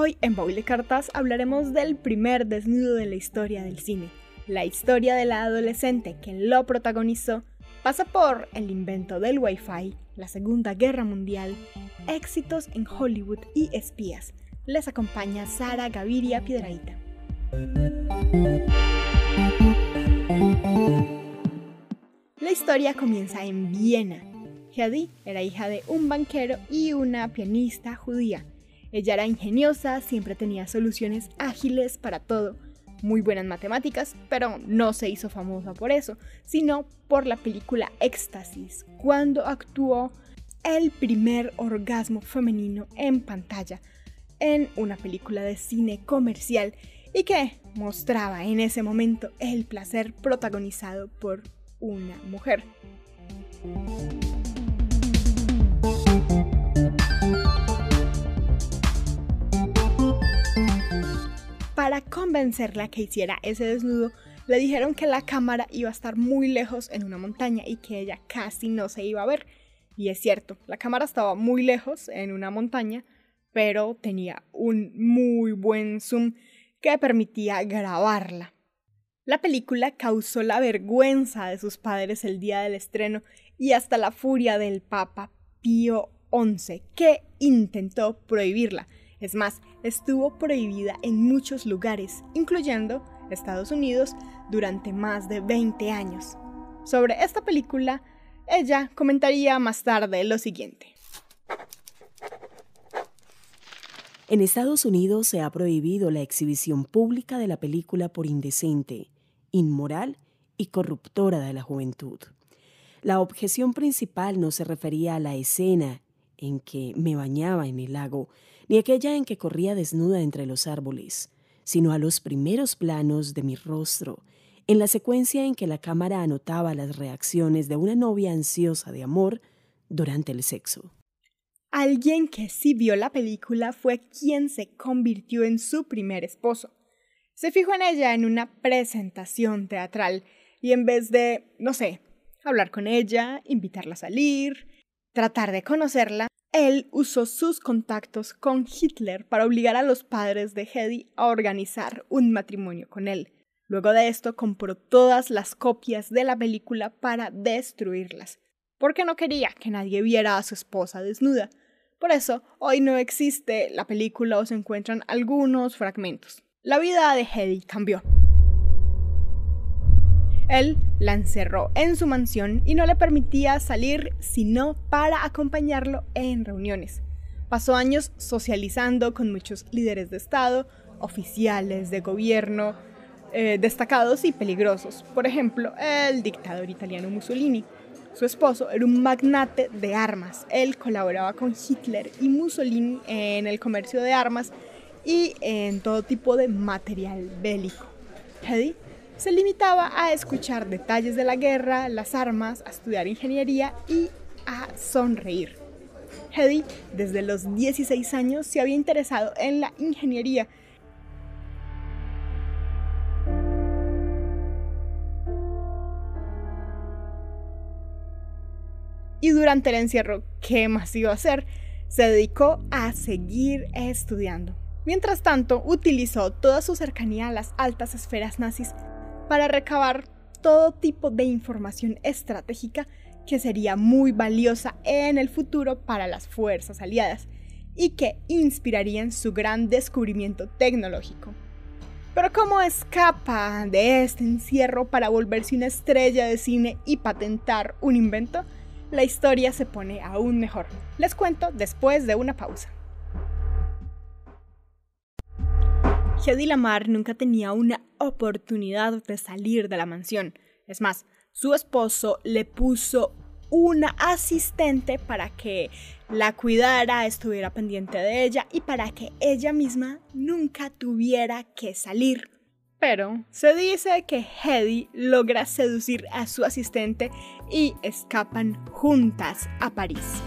Hoy en Baúl de Cartas hablaremos del primer desnudo de la historia del cine. La historia de la adolescente que lo protagonizó pasa por el invento del Wi-Fi, la Segunda Guerra Mundial, éxitos en Hollywood y espías. Les acompaña Sara Gaviria Piedraíta. La historia comienza en Viena. Hedy era hija de un banquero y una pianista judía ella era ingeniosa, siempre tenía soluciones ágiles para todo, muy buenas matemáticas, pero no se hizo famosa por eso, sino por la película Éxtasis, cuando actuó el primer orgasmo femenino en pantalla en una película de cine comercial y que mostraba en ese momento el placer protagonizado por una mujer. Para convencerla que hiciera ese desnudo, le dijeron que la cámara iba a estar muy lejos en una montaña y que ella casi no se iba a ver. Y es cierto, la cámara estaba muy lejos en una montaña, pero tenía un muy buen zoom que permitía grabarla. La película causó la vergüenza de sus padres el día del estreno y hasta la furia del Papa Pío XI, que intentó prohibirla. Es más, estuvo prohibida en muchos lugares, incluyendo Estados Unidos, durante más de 20 años. Sobre esta película, ella comentaría más tarde lo siguiente. En Estados Unidos se ha prohibido la exhibición pública de la película por indecente, inmoral y corruptora de la juventud. La objeción principal no se refería a la escena en que me bañaba en el lago, ni aquella en que corría desnuda entre los árboles, sino a los primeros planos de mi rostro, en la secuencia en que la cámara anotaba las reacciones de una novia ansiosa de amor durante el sexo. Alguien que sí vio la película fue quien se convirtió en su primer esposo. Se fijó en ella en una presentación teatral y en vez de, no sé, hablar con ella, invitarla a salir, tratar de conocerla, él usó sus contactos con Hitler para obligar a los padres de Hedy a organizar un matrimonio con él. Luego de esto compró todas las copias de la película para destruirlas, porque no quería que nadie viera a su esposa desnuda. Por eso, hoy no existe la película o se encuentran algunos fragmentos. La vida de Hedy cambió. Él la encerró en su mansión y no le permitía salir sino para acompañarlo en reuniones. Pasó años socializando con muchos líderes de Estado, oficiales de gobierno, eh, destacados y peligrosos. Por ejemplo, el dictador italiano Mussolini. Su esposo era un magnate de armas. Él colaboraba con Hitler y Mussolini en el comercio de armas y en todo tipo de material bélico. Hedy se limitaba a escuchar detalles de la guerra, las armas, a estudiar ingeniería y a sonreír. Hedy, desde los 16 años, se había interesado en la ingeniería. Y durante el encierro, ¿qué más iba a hacer? Se dedicó a seguir estudiando. Mientras tanto, utilizó toda su cercanía a las altas esferas nazis para recabar todo tipo de información estratégica que sería muy valiosa en el futuro para las fuerzas aliadas y que inspirarían su gran descubrimiento tecnológico. Pero ¿cómo escapa de este encierro para volverse una estrella de cine y patentar un invento? La historia se pone aún mejor. Les cuento después de una pausa. Hedy Lamar nunca tenía una oportunidad de salir de la mansión. Es más, su esposo le puso una asistente para que la cuidara, estuviera pendiente de ella y para que ella misma nunca tuviera que salir. Pero se dice que Hedy logra seducir a su asistente y escapan juntas a París.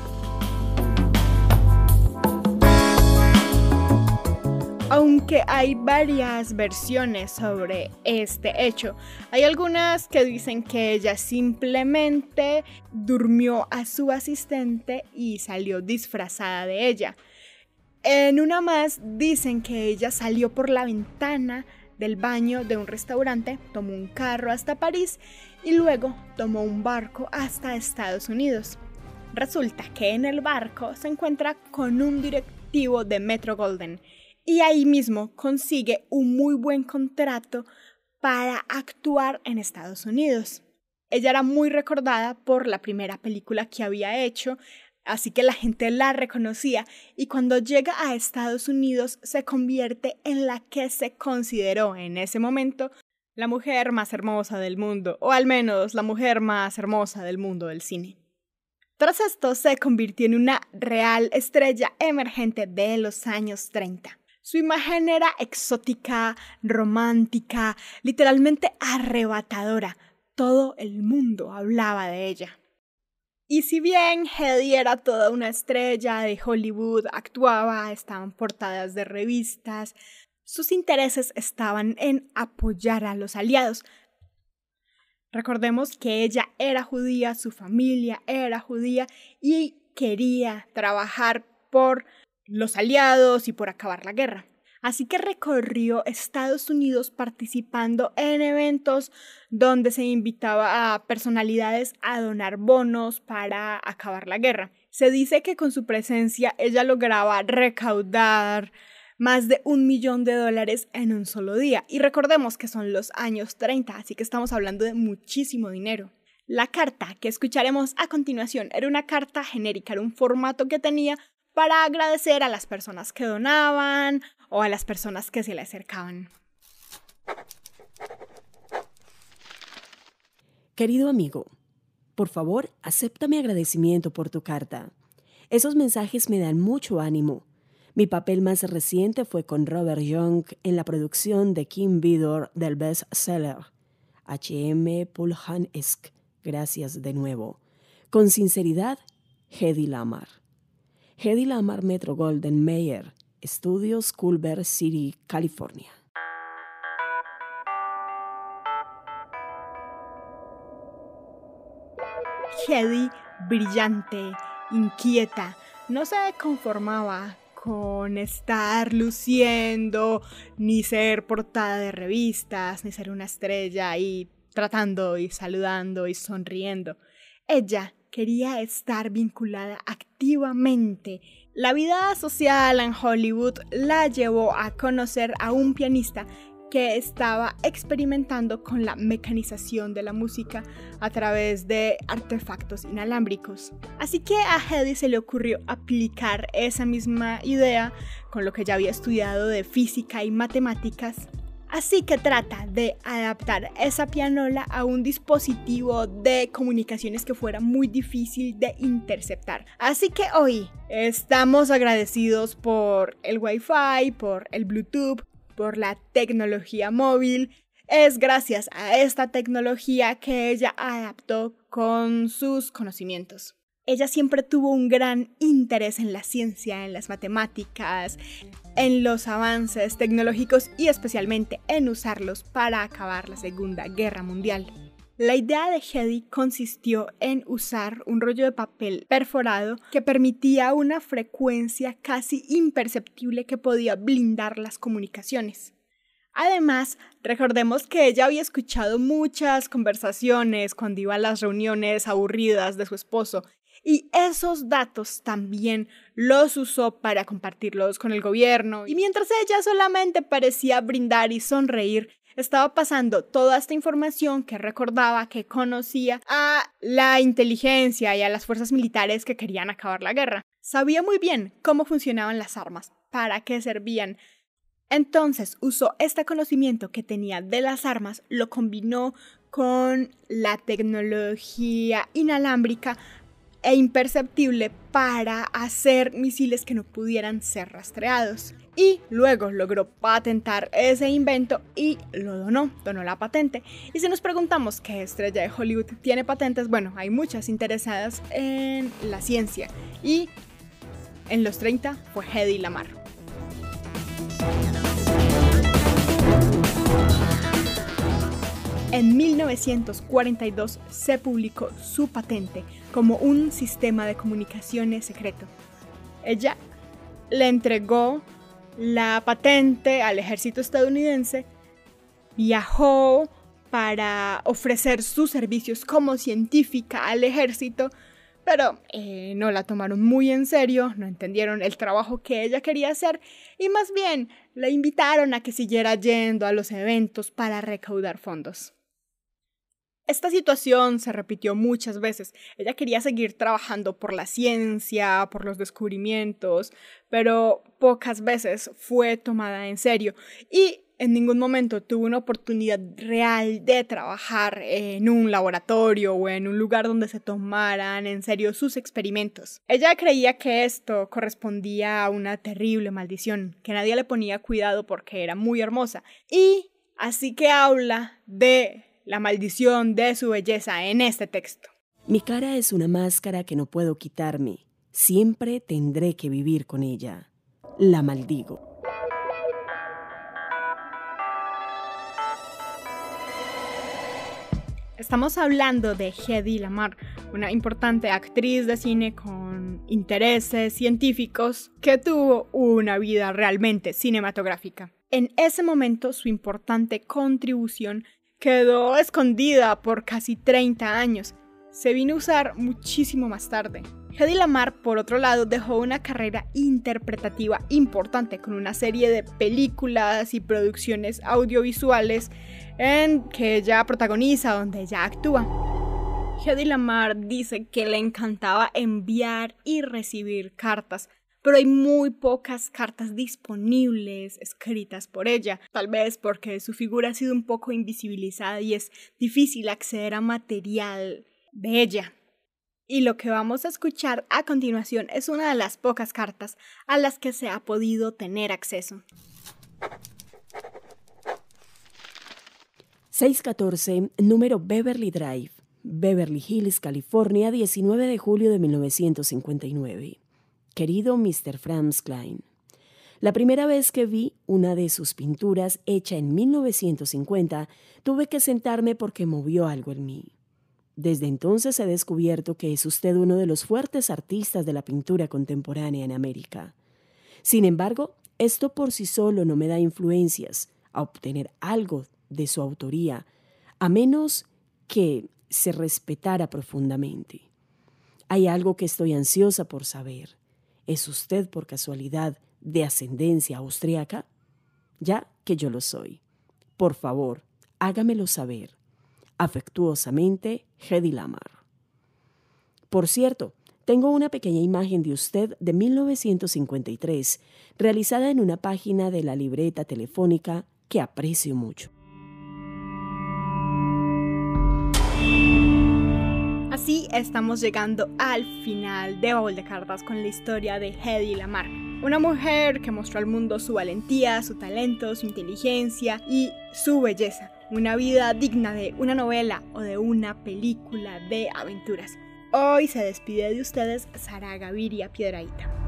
Aunque hay varias versiones sobre este hecho, hay algunas que dicen que ella simplemente durmió a su asistente y salió disfrazada de ella. En una más dicen que ella salió por la ventana del baño de un restaurante, tomó un carro hasta París y luego tomó un barco hasta Estados Unidos. Resulta que en el barco se encuentra con un directivo de Metro Golden y ahí mismo consigue un muy buen contrato para actuar en Estados Unidos. Ella era muy recordada por la primera película que había hecho, Así que la gente la reconocía y cuando llega a Estados Unidos se convierte en la que se consideró en ese momento la mujer más hermosa del mundo, o al menos la mujer más hermosa del mundo del cine. Tras esto se convirtió en una real estrella emergente de los años 30. Su imagen era exótica, romántica, literalmente arrebatadora. Todo el mundo hablaba de ella. Y si bien Hedy era toda una estrella de Hollywood, actuaba, estaban portadas de revistas, sus intereses estaban en apoyar a los aliados. Recordemos que ella era judía, su familia era judía y quería trabajar por los aliados y por acabar la guerra. Así que recorrió Estados Unidos participando en eventos donde se invitaba a personalidades a donar bonos para acabar la guerra. Se dice que con su presencia ella lograba recaudar más de un millón de dólares en un solo día. Y recordemos que son los años 30, así que estamos hablando de muchísimo dinero. La carta que escucharemos a continuación era una carta genérica, era un formato que tenía para agradecer a las personas que donaban o a las personas que se le acercaban. Querido amigo, por favor, acepta mi agradecimiento por tu carta. Esos mensajes me dan mucho ánimo. Mi papel más reciente fue con Robert Young en la producción de Kim Vidor del bestseller H.M. Pulhan-esque. Gracias de nuevo. Con sinceridad, Hedy Lamar. Hedy Lamar Metro Golden Mayer, Estudios Culver City, California. Hedy, brillante, inquieta, no se conformaba con estar luciendo, ni ser portada de revistas, ni ser una estrella y tratando y saludando y sonriendo. Ella quería estar vinculada activamente la vida social en Hollywood la llevó a conocer a un pianista que estaba experimentando con la mecanización de la música a través de artefactos inalámbricos. Así que a Hedy se le ocurrió aplicar esa misma idea con lo que ya había estudiado de física y matemáticas Así que trata de adaptar esa pianola a un dispositivo de comunicaciones que fuera muy difícil de interceptar. Así que hoy estamos agradecidos por el Wi-Fi, por el Bluetooth, por la tecnología móvil. Es gracias a esta tecnología que ella adaptó con sus conocimientos. Ella siempre tuvo un gran interés en la ciencia, en las matemáticas, en los avances tecnológicos y especialmente en usarlos para acabar la Segunda Guerra Mundial. La idea de Hedy consistió en usar un rollo de papel perforado que permitía una frecuencia casi imperceptible que podía blindar las comunicaciones. Además, recordemos que ella había escuchado muchas conversaciones cuando iba a las reuniones aburridas de su esposo y esos datos también los usó para compartirlos con el gobierno. Y mientras ella solamente parecía brindar y sonreír, estaba pasando toda esta información que recordaba, que conocía a la inteligencia y a las fuerzas militares que querían acabar la guerra. Sabía muy bien cómo funcionaban las armas, para qué servían. Entonces usó este conocimiento que tenía de las armas, lo combinó con la tecnología inalámbrica e imperceptible para hacer misiles que no pudieran ser rastreados. Y luego logró patentar ese invento y lo donó, donó la patente. Y si nos preguntamos qué estrella de Hollywood tiene patentes, bueno, hay muchas interesadas en la ciencia. Y en los 30 fue Hedy Lamar. En 1942 se publicó su patente como un sistema de comunicaciones secreto. Ella le entregó la patente al ejército estadounidense, viajó para ofrecer sus servicios como científica al ejército, pero eh, no la tomaron muy en serio, no entendieron el trabajo que ella quería hacer y más bien la invitaron a que siguiera yendo a los eventos para recaudar fondos. Esta situación se repitió muchas veces. Ella quería seguir trabajando por la ciencia, por los descubrimientos, pero pocas veces fue tomada en serio y en ningún momento tuvo una oportunidad real de trabajar en un laboratorio o en un lugar donde se tomaran en serio sus experimentos. Ella creía que esto correspondía a una terrible maldición, que nadie le ponía cuidado porque era muy hermosa, y así que habla de la maldición de su belleza en este texto. Mi cara es una máscara que no puedo quitarme. Siempre tendré que vivir con ella. La maldigo. Estamos hablando de Hedy Lamar, una importante actriz de cine con intereses científicos que tuvo una vida realmente cinematográfica. En ese momento su importante contribución quedó escondida por casi 30 años. Se vino a usar muchísimo más tarde. Hedy Lamar, por otro lado, dejó una carrera interpretativa importante con una serie de películas y producciones audiovisuales en que ella protagoniza, donde ella actúa. Hedy Lamar dice que le encantaba enviar y recibir cartas, pero hay muy pocas cartas disponibles escritas por ella, tal vez porque su figura ha sido un poco invisibilizada y es difícil acceder a material de ella. Y lo que vamos a escuchar a continuación es una de las pocas cartas a las que se ha podido tener acceso. 614, número Beverly Drive, Beverly Hills, California, 19 de julio de 1959. Querido Mr. Franz Klein, la primera vez que vi una de sus pinturas hecha en 1950, tuve que sentarme porque movió algo en mí. Desde entonces he descubierto que es usted uno de los fuertes artistas de la pintura contemporánea en América. Sin embargo, esto por sí solo no me da influencias a obtener algo de su autoría, a menos que se respetara profundamente. Hay algo que estoy ansiosa por saber. ¿Es usted por casualidad de ascendencia austriaca? Ya que yo lo soy. Por favor, hágamelo saber. Afectuosamente, Hedy Lamar. Por cierto, tengo una pequeña imagen de usted de 1953, realizada en una página de la libreta telefónica que aprecio mucho. Así estamos llegando al final de Baúl de Cartas con la historia de Hedy Lamar, una mujer que mostró al mundo su valentía, su talento, su inteligencia y su belleza una vida digna de una novela o de una película de aventuras. Hoy se despide de ustedes Sara Gaviria Piedraíta.